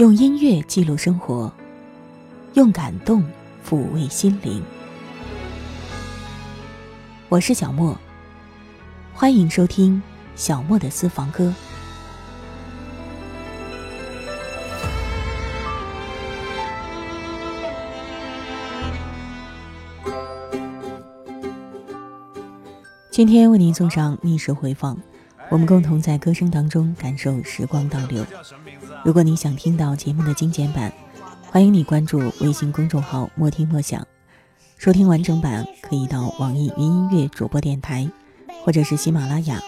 用音乐记录生活，用感动抚慰心灵。我是小莫，欢迎收听小莫的私房歌。今天为您送上逆时回放，我们共同在歌声当中感受时光倒流。如果你想听到节目的精简版，欢迎你关注微信公众号“莫听莫想”，收听完整版可以到网易云音乐主播电台，或者是喜马拉雅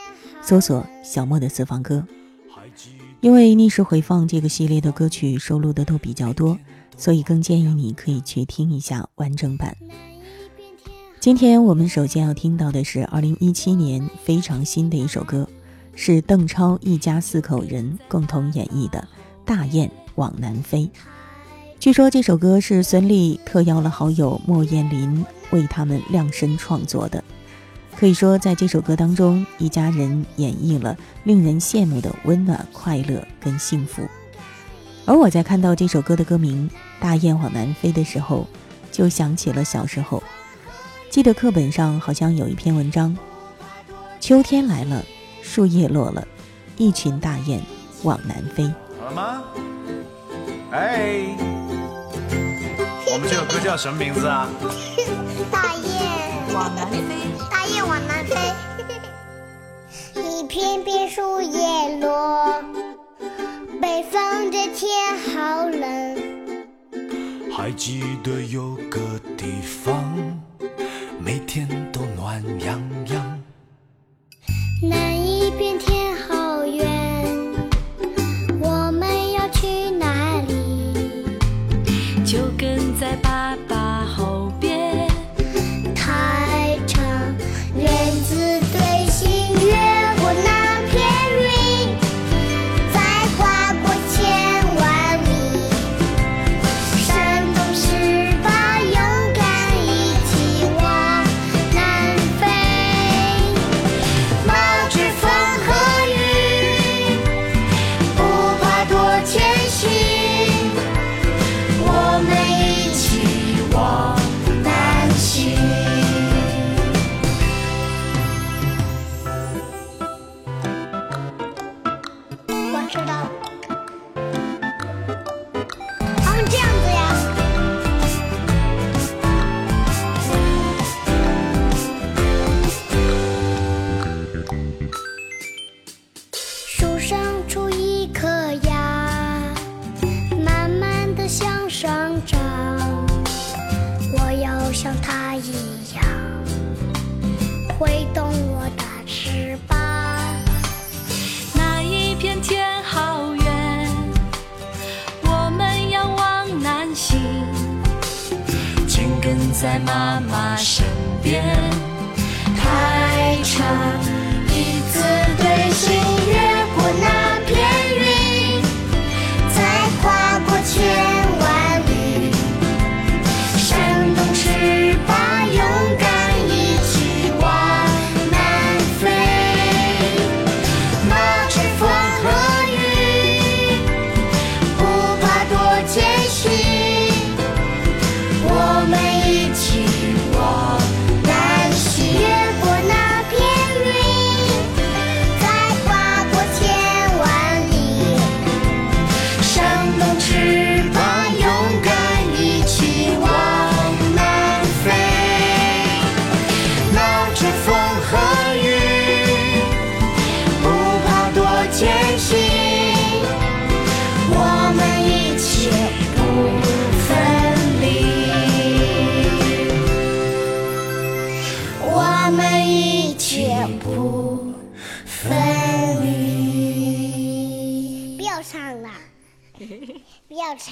搜索“小莫的私房歌”。因为逆时回放这个系列的歌曲收录的都比较多，所以更建议你可以去听一下完整版。今天我们首先要听到的是二零一七年非常新的一首歌，是邓超一家四口人共同演绎的《大雁往南飞》。据说这首歌是孙俪特邀了好友莫艳琳为他们量身创作的。可以说，在这首歌当中，一家人演绎了令人羡慕的温暖、快乐跟幸福。而我在看到这首歌的歌名《大雁往南飞》的时候，就想起了小时候。记得课本上好像有一篇文章：秋天来了，树叶落了，一群大雁往南飞。好了吗？哎，我们这首歌叫什么名字啊？大雁往南飞，大雁往南飞，一片片树叶落，北方的天好冷。还记得有个地方。每天都暖洋洋。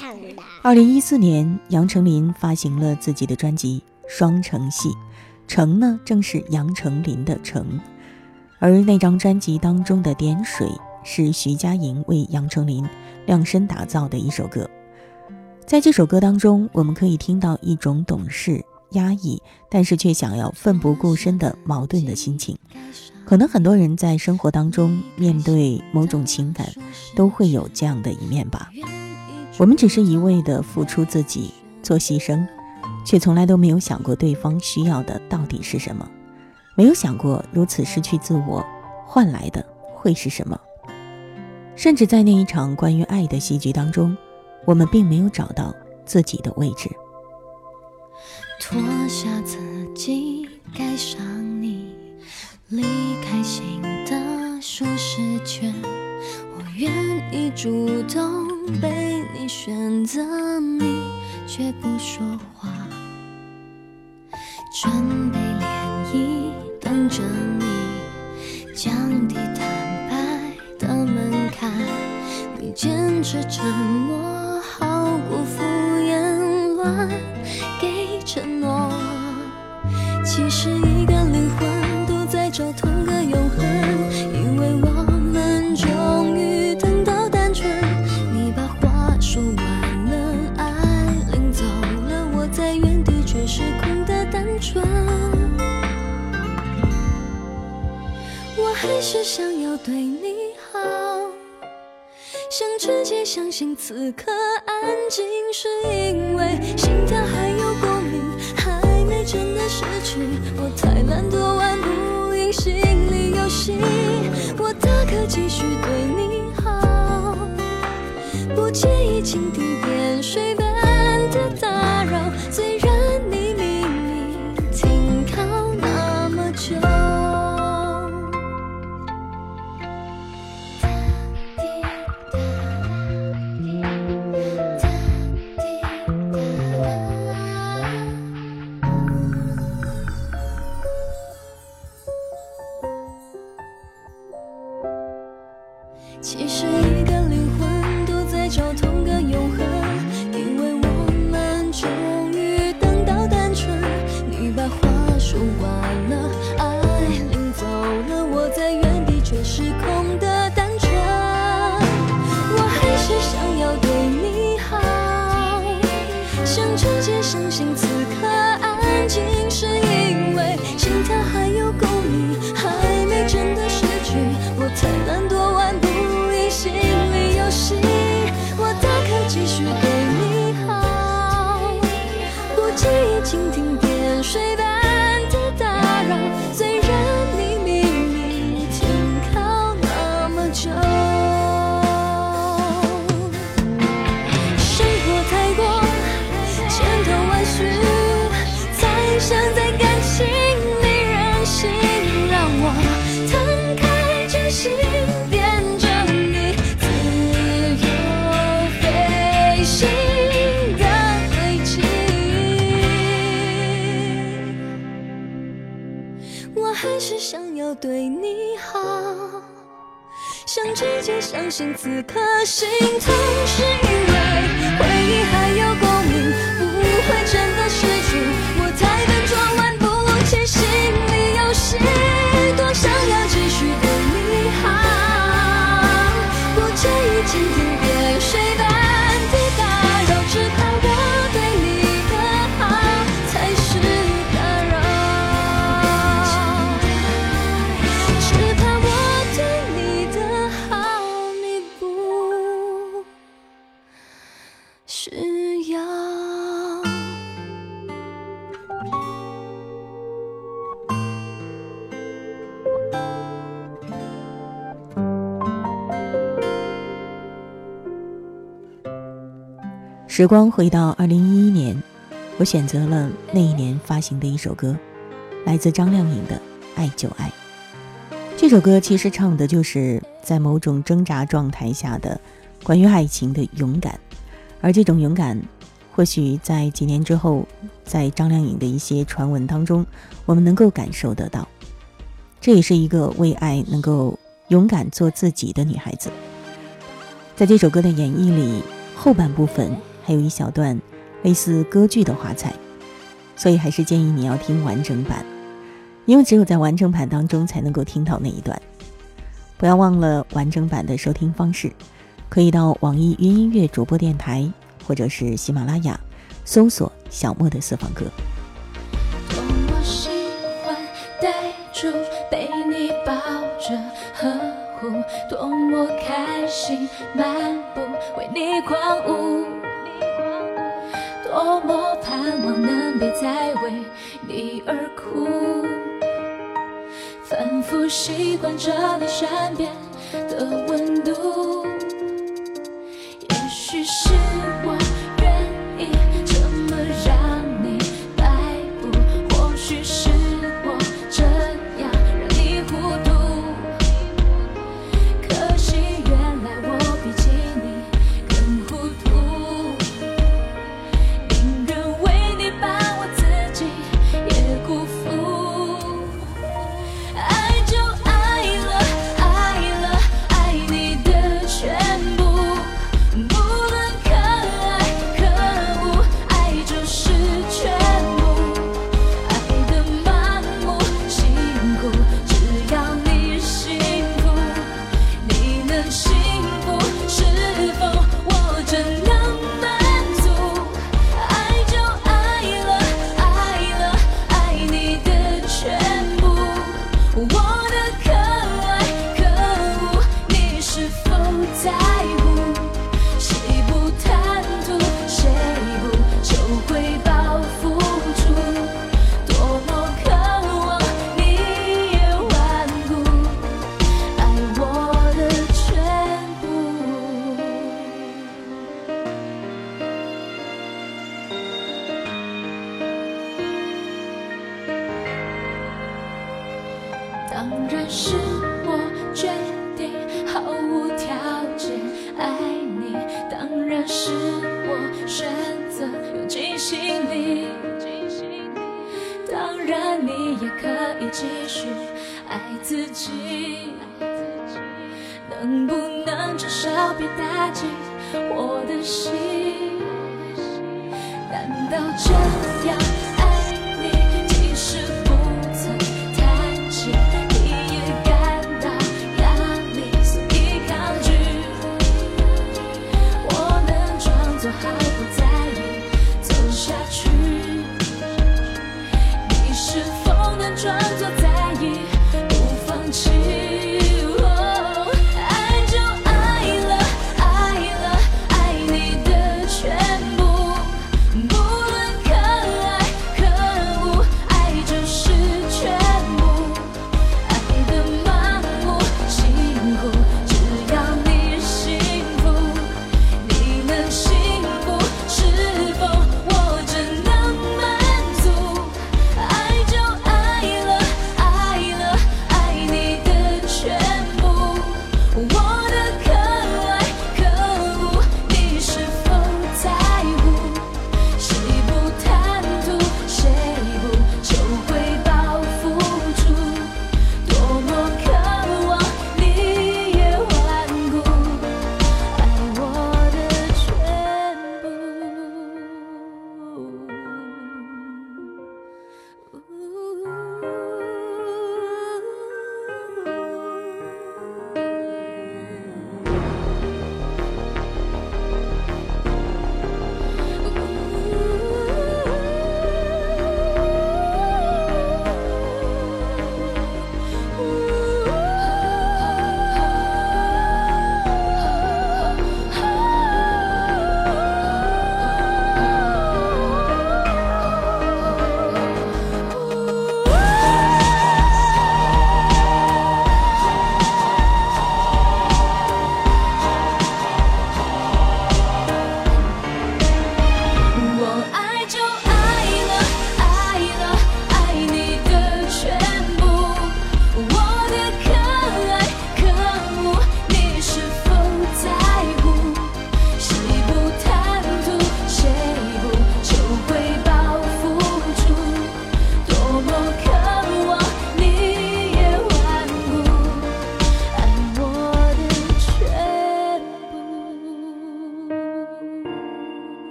唱了。二零一四年，杨丞琳发行了自己的专辑《双城戏》，城呢正是杨丞琳的城，而那张专辑当中的《点水》是徐佳莹为杨丞琳量身打造的一首歌。在这首歌当中，我们可以听到一种懂事、压抑，但是却想要奋不顾身的矛盾的心情。可能很多人在生活当中面对某种情感，都会有这样的一面吧。我们只是一味的付出自己，做牺牲，却从来都没有想过对方需要的到底是什么，没有想过如此失去自我换来的会是什么。甚至在那一场关于爱的戏剧当中，我们并没有找到自己的位置。脱下自己，盖上你，离开新的舒适圈。我愿意主动被你选择，你却不说话。准备涟漪，等着你，降低坦白的门槛。你坚持沉默，好过敷衍乱给承诺。其实是想要对你好。想直接相信此刻安静，是因为心跳还有共鸣，还没真的失去。我太懒惰玩不赢心理游戏，我大可继续对你好，不介意蜻蜓点水般的其实一个相信此刻心痛，是因为回忆还有共鸣，不会真的失去。我太笨拙，玩不起心理游戏，多想要继续对你好，不介意蜻蜓时光回到二零一一年，我选择了那一年发行的一首歌，来自张靓颖的《爱就爱》。这首歌其实唱的就是在某种挣扎状态下的关于爱情的勇敢，而这种勇敢，或许在几年之后，在张靓颖的一些传闻当中，我们能够感受得到。这也是一个为爱能够勇敢做自己的女孩子。在这首歌的演绎里，后半部分还有一小段类似歌剧的华彩，所以还是建议你要听完整版，因为只有在完整版当中才能够听到那一段。不要忘了完整版的收听方式，可以到网易云音乐主播电台或者是喜马拉雅搜索“小莫的私房歌”。多么开心，漫步，为你狂舞。多么盼望能别再为你而哭。反复习惯着你身边的温度。do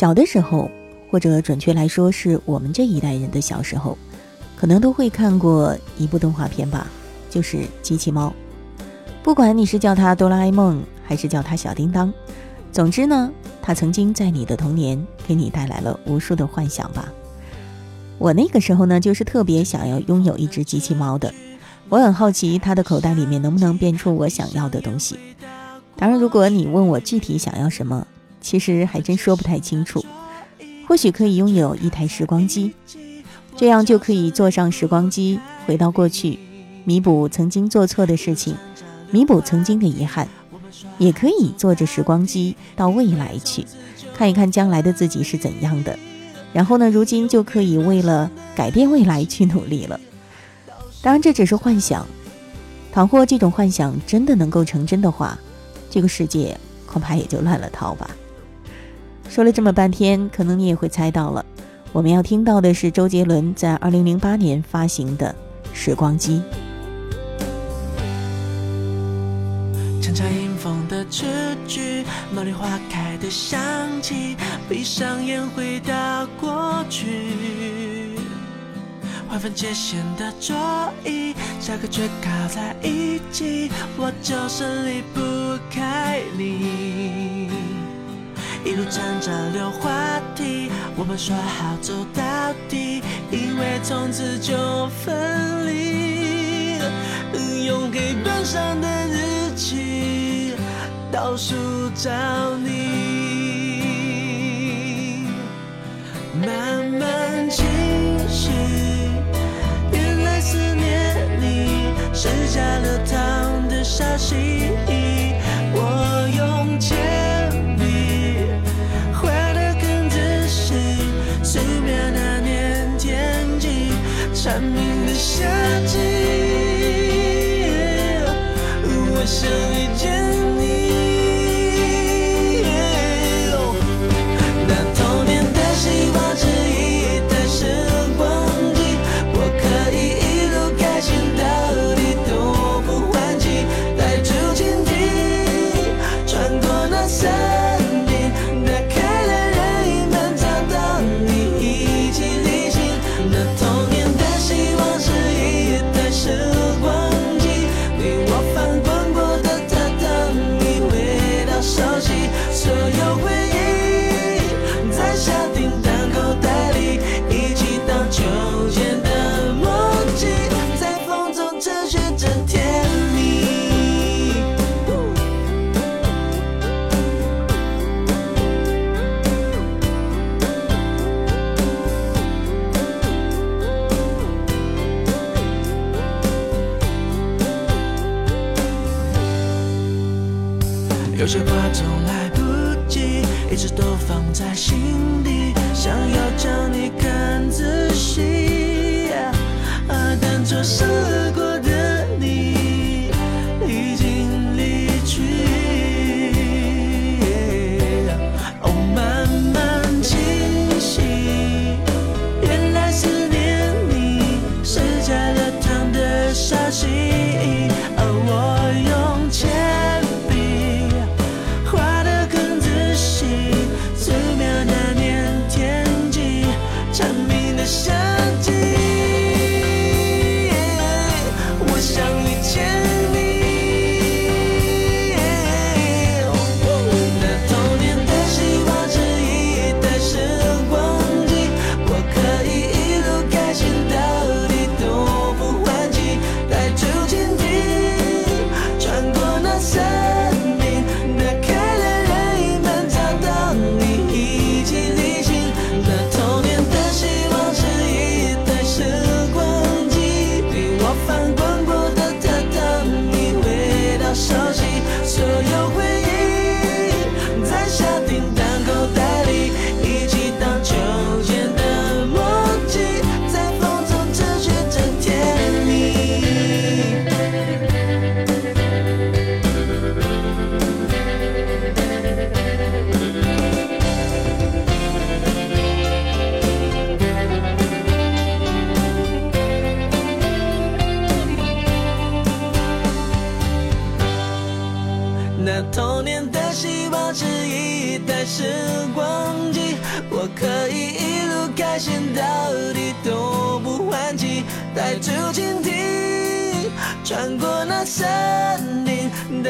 小的时候或者准确来说是我们这一代人的小时候可能都会看过一部动画片吧就是机器猫。不管你是叫它哆啦 a 梦还是叫它小叮当总之呢它曾经在你的童年给你带来了无数的幻想吧。我那个时候呢就是特别想要拥有一只机器猫的我很好奇它的口袋里面能不能变出我想要的东西。当然如果你问我具体想要什么其实还真说不太清楚。或许可以拥有一台时光机，这样就可以坐上时光机回到过去，弥补曾经做错的事情，弥补曾经的遗憾。也可以坐着时光机到未来去，看一看将来的自己是怎样的。然后呢，如今就可以为了改变未来去努力了。当然，这只是幻想。倘或这种幻想真的能够成真的话，这个世界恐怕也就乱了套吧。说了这么半天，可能你也会猜到了，我们要听到的是周杰伦在二零零八年发行的《时光机》。沉茶迎风的雏菊，茉莉花开的香气，闭上眼回到过去。划分界限的桌椅，下课却靠在一起，我就是离不开你。一路站着聊话题，我们说好走到底，因为从此就分离。用黑板上的日期倒数找你，慢慢清晰。原来思念你是加了糖的消息，我用铅蝉鸣的夏季。我想你，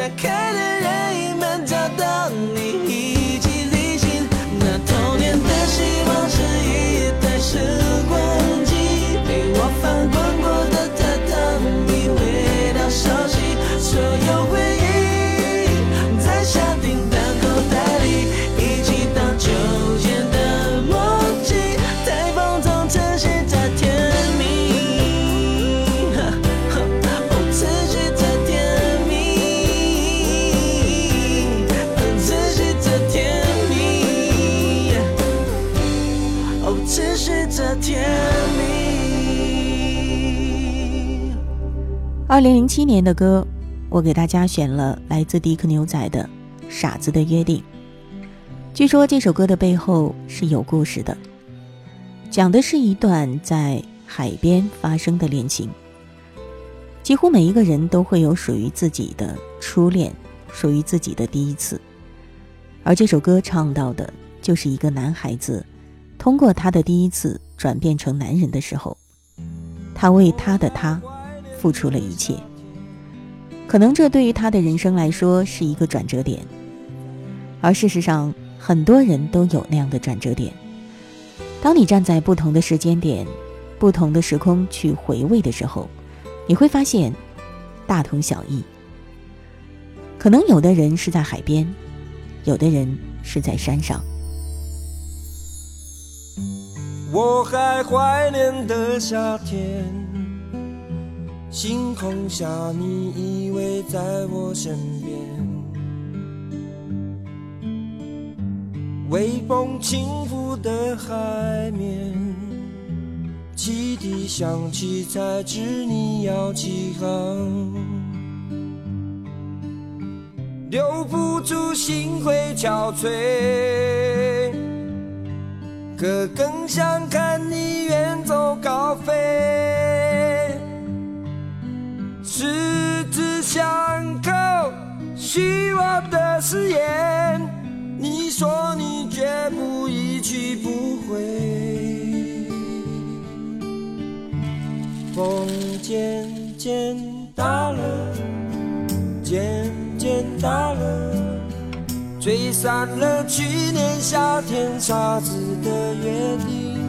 林，打开二零零七年的歌，我给大家选了来自迪克牛仔的《傻子的约定》。据说这首歌的背后是有故事的，讲的是一段在海边发生的恋情。几乎每一个人都会有属于自己的初恋，属于自己的第一次。而这首歌唱到的，就是一个男孩子通过他的第一次转变成男人的时候，他为他的他。付出了一切，可能这对于他的人生来说是一个转折点，而事实上，很多人都有那样的转折点。当你站在不同的时间点、不同的时空去回味的时候，你会发现大同小异。可能有的人是在海边，有的人是在山上。我还怀念的夏天。星空下，你依偎在我身边，微风轻拂的海面，汽笛响起才知你要起航，留不住心会憔悴，可更想看你远走高飞。十指相扣，许我的誓言。你说你绝不一去不回。风渐渐大了，渐渐大了，吹散了去年夏天傻子的约定。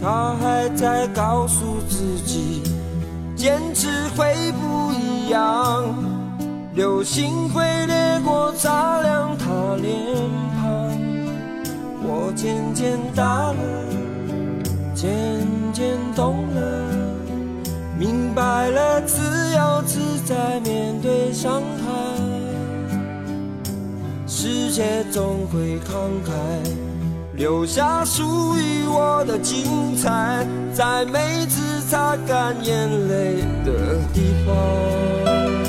他还在告诉自己。坚持会不一样，流星会掠过，擦亮他脸庞。我渐渐大了，渐渐懂了，明白了，自由自在面对伤害，世界总会慷慨。留下属于我的精彩，在每次擦干眼泪的地方。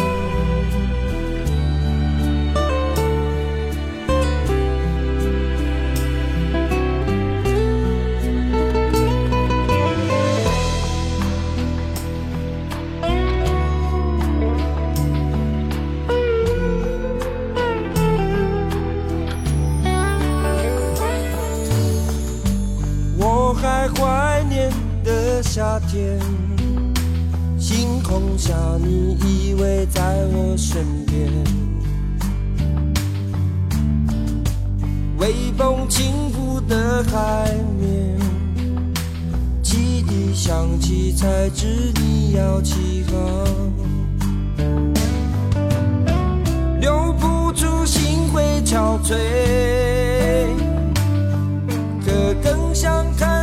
星空下，你依偎在我身边，微风轻拂的海面，汽笛响起才知你要起航，留不住心会憔悴，可更想看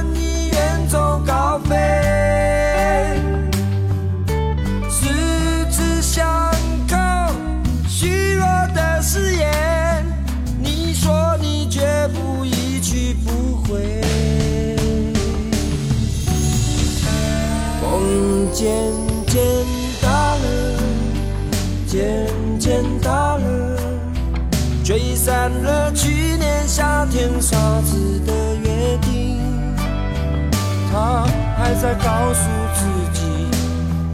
散了去年夏天傻子的约定。他还在告诉自己，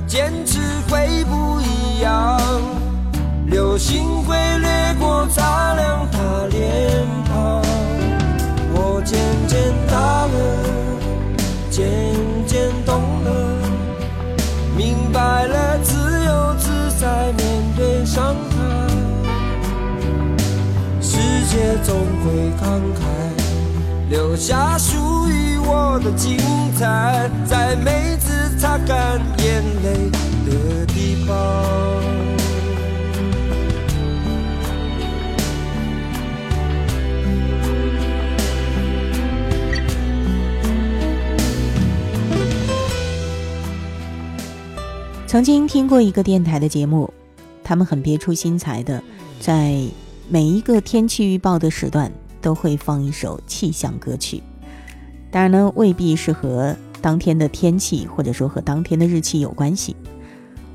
坚持会不一样，流星会掠过，擦亮他脸会慷慨，留下属于我的精彩，在每次擦干眼泪的地方。曾经听过一个电台的节目，他们很别出心裁的，在每一个天气预报的时段都会放一首气象歌曲。当然呢，未必是和当天的天气或者说和当天的日期有关系。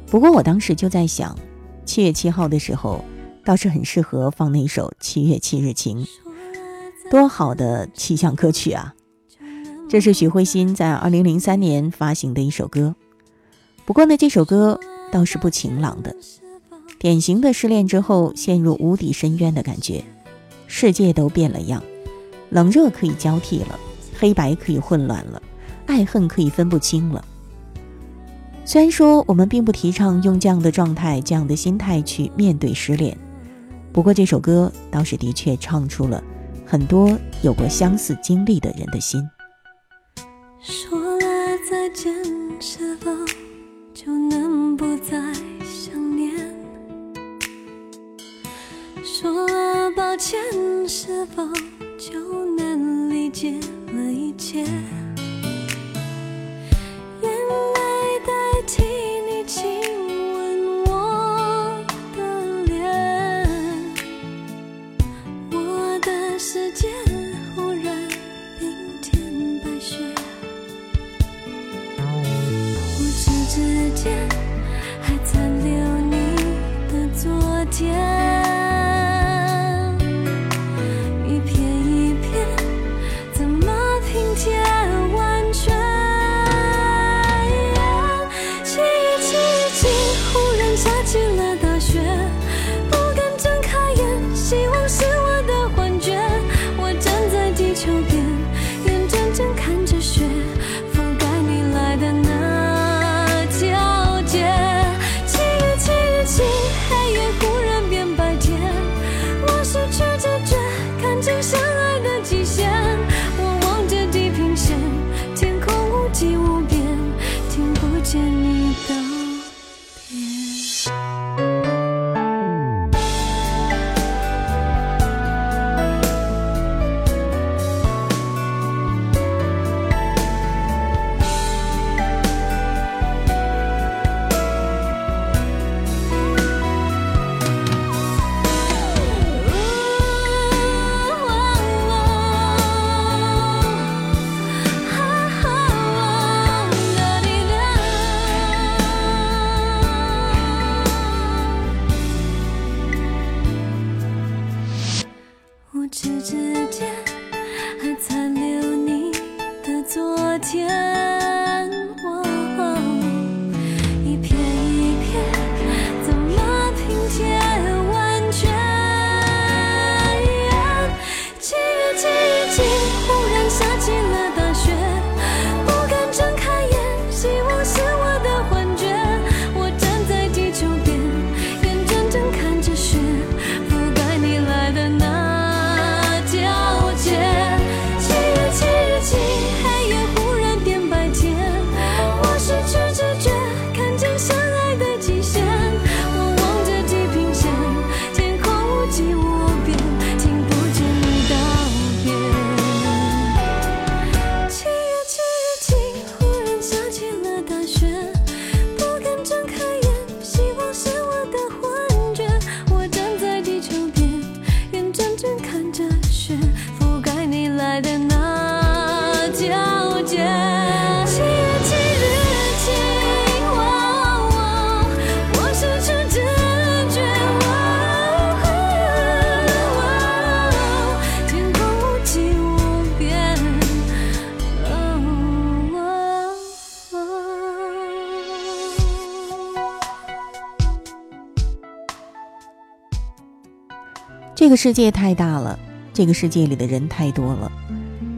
不过我当时就在想，七月七号的时候，倒是很适合放那首《七月七日晴》，多好的气象歌曲啊！这是许慧欣在二零零三年发行的一首歌。不过呢，这首歌倒是不晴朗的，典型的失恋之后陷入无底深渊的感觉，世界都变了样，冷热可以交替了，黑白可以混乱了，爱恨可以分不清了。虽然说我们并不提倡用这样的状态、这样的心态去面对失恋，不过这首歌倒是的确唱出了很多有过相似经历的人的心。说了再见，是否就能不再说了抱歉，是否天，世界太大了，这个世界里的人太多了，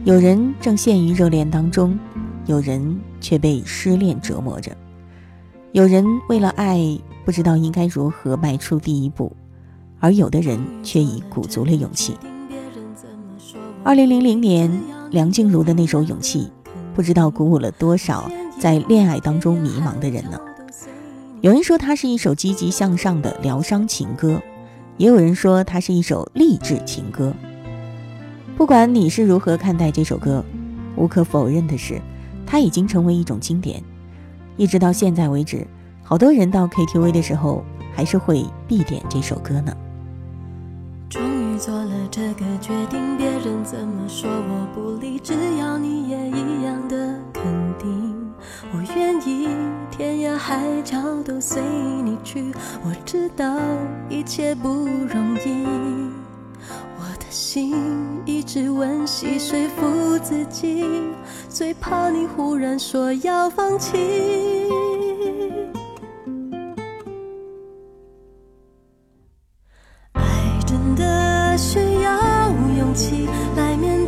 有人正陷于热恋当中，有人却被失恋折磨着，有人为了爱不知道应该如何迈出第一步，而有的人却已鼓足了勇气。二零零零年，梁静茹的那首《勇气》，不知道鼓舞了多少在恋爱当中迷茫的人呢？有人说它是一首积极向上的疗伤情歌。也有人说它是一首励志情歌。不管你是如何看待这首歌，无可否认的是，它已经成为一种经典。一直到现在为止，好多人到 KTV 的时候还是会必点这首歌呢。终于做了这个决定，别人怎么说我不理，只要你也一样的肯定。我愿意天涯海角都随你去。我知道一切不容易，我的心一直温习说服自己，最怕你忽然说要放弃。爱真的需要勇气来面对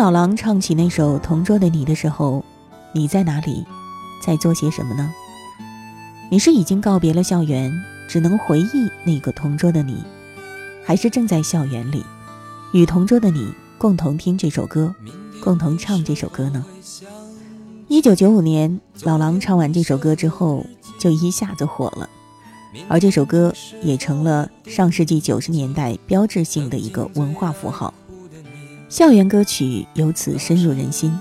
老狼唱起那首《同桌的你》的时候，你在哪里，在做些什么呢？你是已经告别了校园，只能回忆那个同桌的你，还是正在校园里，与同桌的你共同听这首歌，共同唱这首歌呢？一九九五年，老狼唱完这首歌之后，就一下子火了，而这首歌也成了上世纪九十年代标志性的一个文化符号。校园歌曲由此深入人心。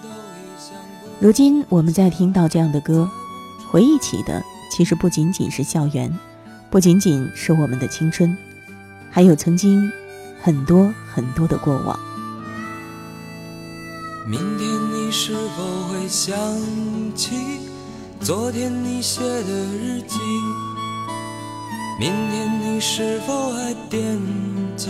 如今我们在听到这样的歌，回忆起的其实不仅仅是校园，不仅仅是我们的青春，还有曾经很多很多的过往。明天你是否会想起昨天你写的日记？明天你是否还惦记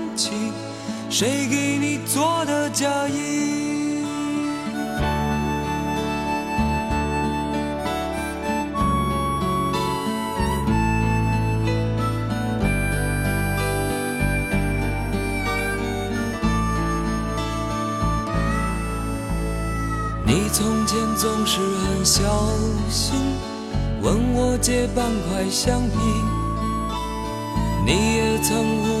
起？谁给你做的嫁衣？你从前总是很小心，问我借半块橡皮。你也曾无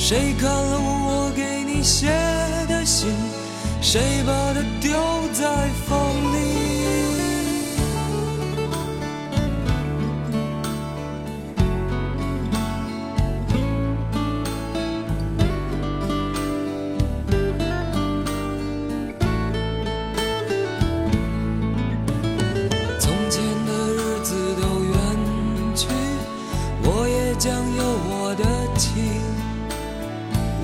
谁看了我给你写的信？谁把它丢在风里？从前的日子都远去，我也将有我的妻，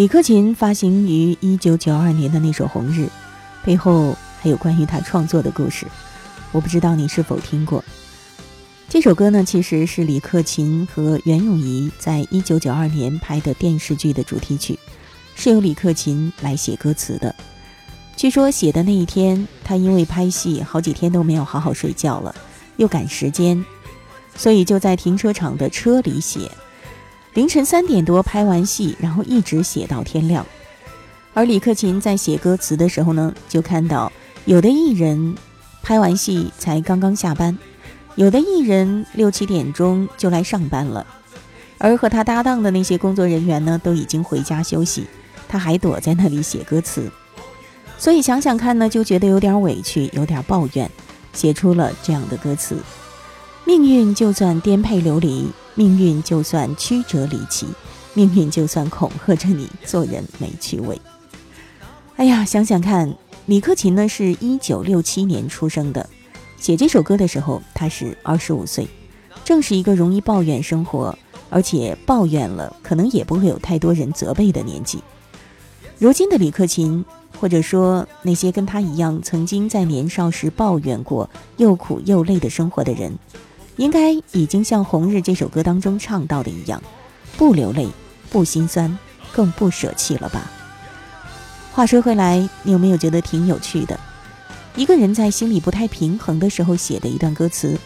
李克勤发行于一九九二年的那首《红日》，背后还有关于他创作的故事。我不知道你是否听过这首歌呢？其实是李克勤和袁咏仪在一九九二年拍的电视剧的主题曲，是由李克勤来写歌词的。据说写的那一天，他因为拍戏好几天都没有好好睡觉了，又赶时间，所以就在停车场的车里写。凌晨三点多拍完戏，然后一直写到天亮。而李克勤在写歌词的时候呢，就看到有的艺人拍完戏才刚刚下班，有的艺人六七点钟就来上班了，而和他搭档的那些工作人员呢，都已经回家休息，他还躲在那里写歌词。所以想想看呢，就觉得有点委屈，有点抱怨，写出了这样的歌词：命运就算颠沛流离。命运就算曲折离奇，命运就算恐吓着你，做人没趣味。哎呀，想想看，李克勤呢是一九六七年出生的，写这首歌的时候他是二十五岁，正是一个容易抱怨生活，而且抱怨了可能也不会有太多人责备的年纪。如今的李克勤，或者说那些跟他一样曾经在年少时抱怨过又苦又累的生活的人。应该已经像《红日》这首歌当中唱到的一样，不流泪，不心酸，更不舍弃了吧。话说回来，你有没有觉得挺有趣的？一个人在心里不太平衡的时候写的一段歌词，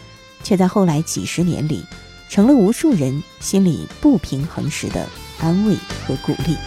却在后来几十年里，成了无数人心里不平衡时的安慰和鼓励。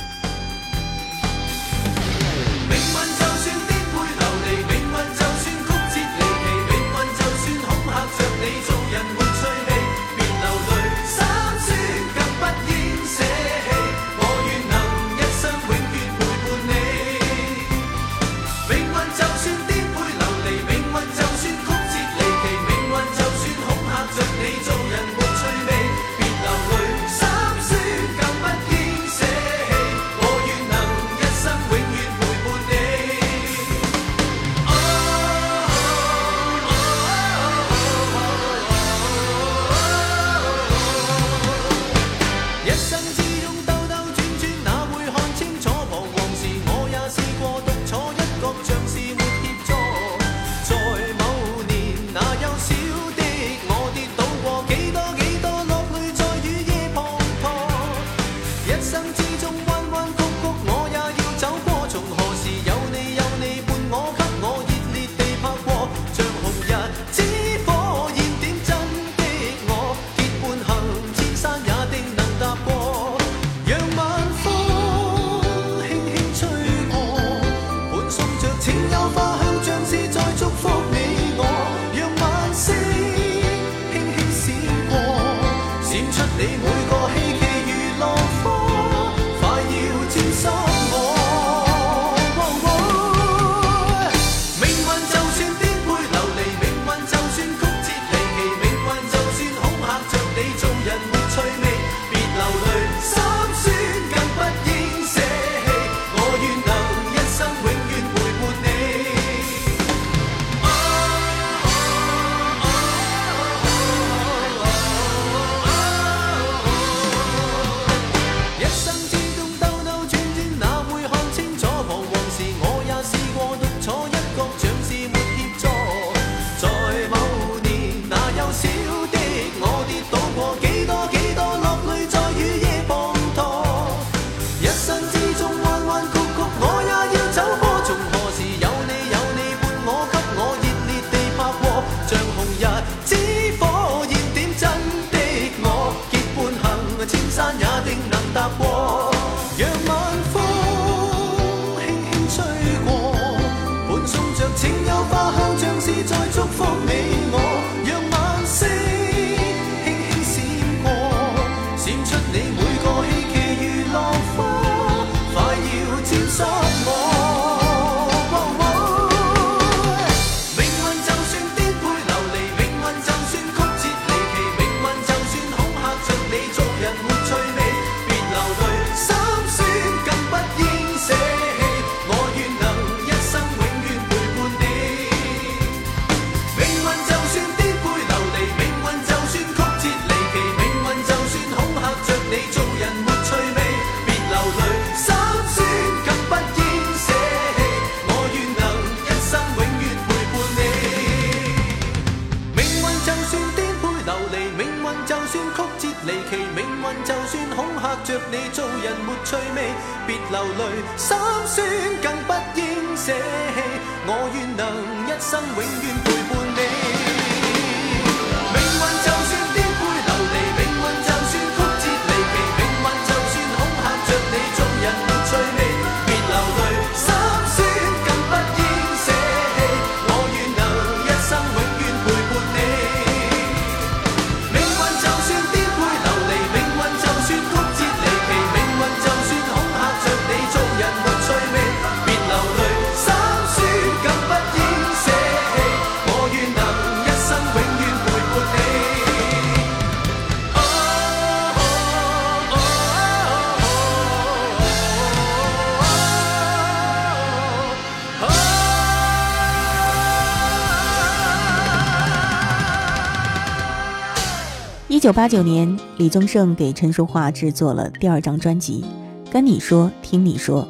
一九八九年李宗盛给陈淑桦制作了第二张专辑跟你说听你说。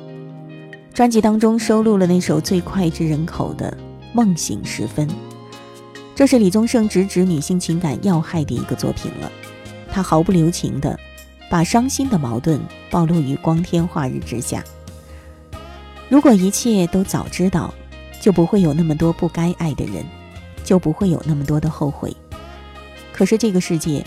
专辑当中收录了那首最脍炙人口的梦醒时分。这是李宗盛直指女性情感要害的一个作品了。他毫不留情的把伤心的矛盾暴露于光天化日之下。如果一切都早知道就不会有那么多不该爱的人就不会有那么多的后悔。可是这个世界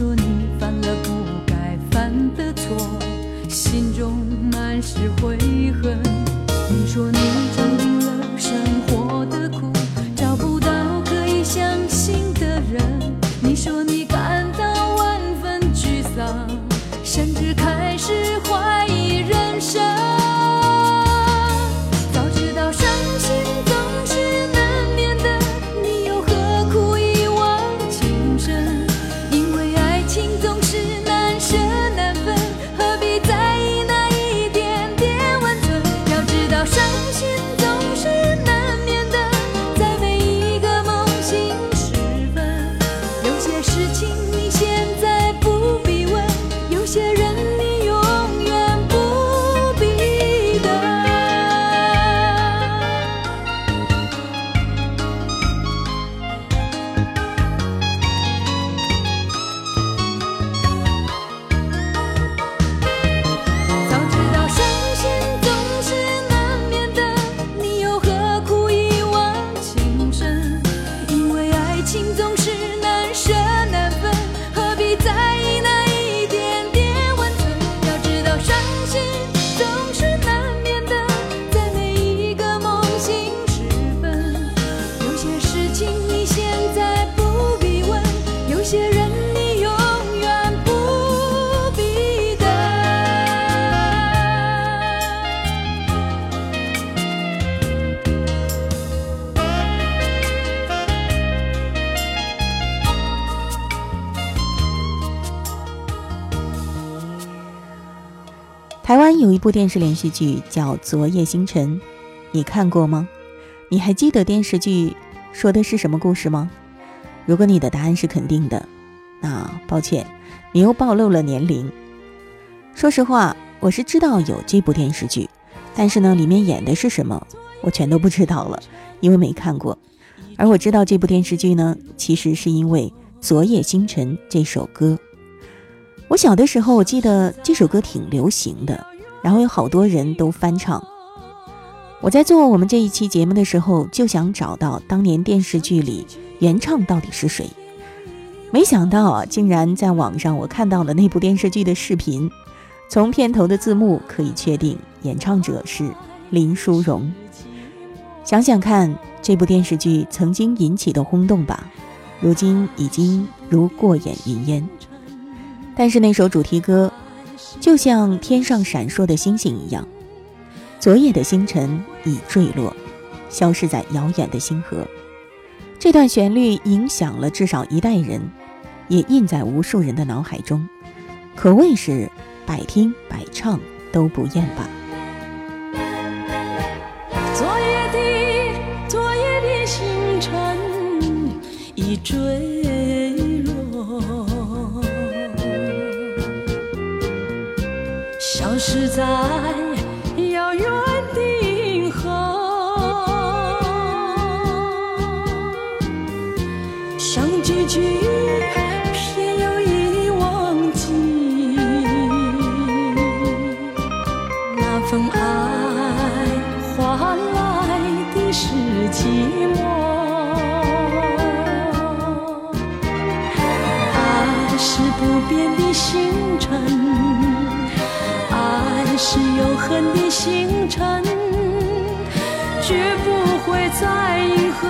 说你犯了不该犯的错心中满是悔台湾有一部电视连续剧叫《昨夜星辰》，你看过吗？你还记得电视剧说的是什么故事吗？如果你的答案是肯定的，那抱歉，你又暴露了年龄。说实话，我是知道有这部电视剧，但是呢，里面演的是什么，我全都不知道了，因为没看过。而我知道这部电视剧呢，其实是因为《昨夜星辰》这首歌。我小的时候，我记得这首歌挺流行的，然后有好多人都翻唱。我在做我们这一期节目的时候，就想找到当年电视剧里原唱到底是谁。没想到啊，竟然在网上我看到了那部电视剧的视频。从片头的字幕可以确定，演唱者是林淑荣。想想看，这部电视剧曾经引起的轰动吧，如今已经如过眼云烟。但是那首主题歌，就像天上闪烁的星星一样，昨夜的星辰已坠落，消失在遥远的星河。这段旋律影响了至少一代人，也印在无数人的脑海中，可谓是。百听百唱都不厌吧。昨夜的昨夜的星辰已坠是在遥远的银河，想记起，偏又已忘记，那份爱换来的，是寂寞。星辰，绝不会在银河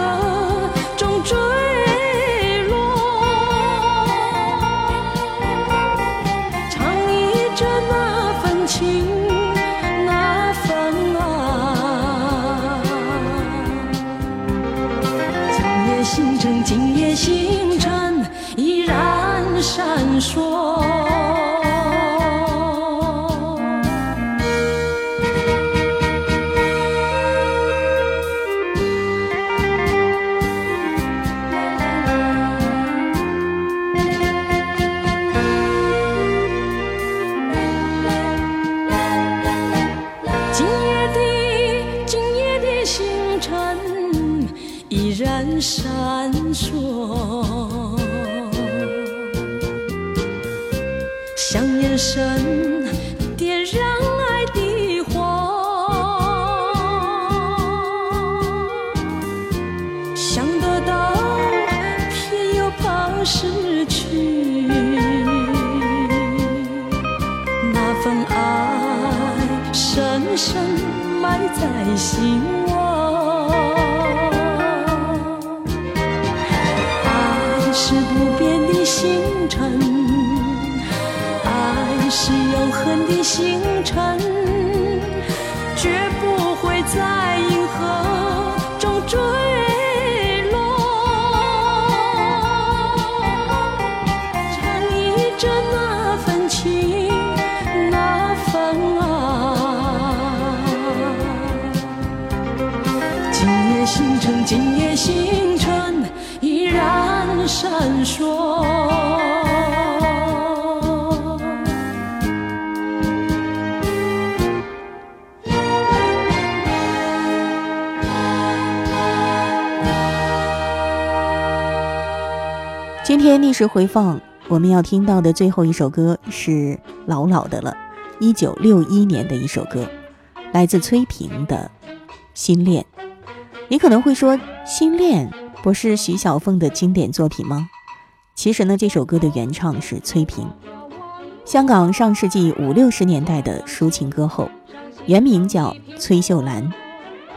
是不变的星辰爱是永恒的星辰。天逆时回放，我们要听到的最后一首歌是老老的了，一九六一年的一首歌，来自崔萍的《心恋》。你可能会说，《心恋》。不是徐小凤的经典作品吗？其实呢，这首歌的原唱是崔萍，香港上世纪五六十年代的抒情歌后，原名叫崔秀兰。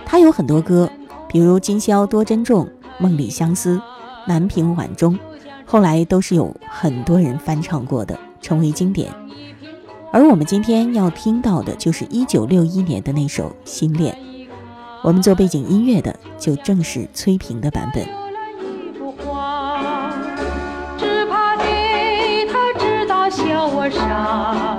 她有很多歌，比如《今宵多珍重》《梦里相思》《南屏晚钟》，后来都是有很多人翻唱过的，成为经典。而我们今天要听到的就是一九六一年的那首《心恋》。我们做背景音乐的就正是崔萍的版本。只怕给他知道笑我傻，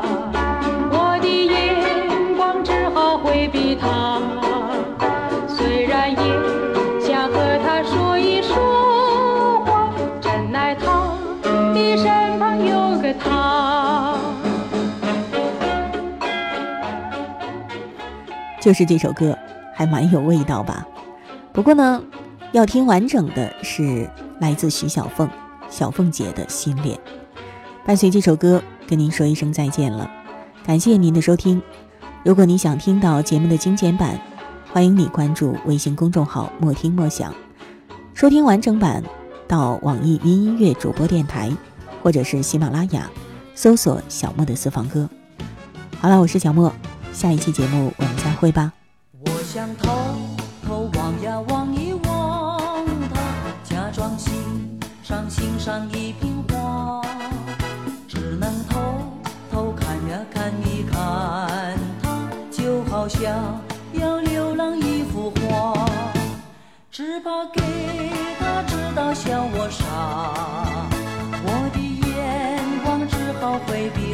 就是这首歌还蛮有味道吧。不过呢，要听完整的是来自徐小凤，小凤姐的心恋。伴随这首歌，跟您说一声再见了。感谢您的收听。如果你想听到节目的精简版，欢迎你关注微信公众号“莫听莫想”，收听完整版到网易云音乐主播电台，或者是喜马拉雅搜索“小莫的私房歌”。好了，我是小莫，下一期节目我们再会吧。我想偷偷望呀望一望他，假装欣赏欣赏一瓶花，只能偷偷看呀看一看他，就好像要浏览一幅画，只怕给他知道笑我傻，我的眼光只好回避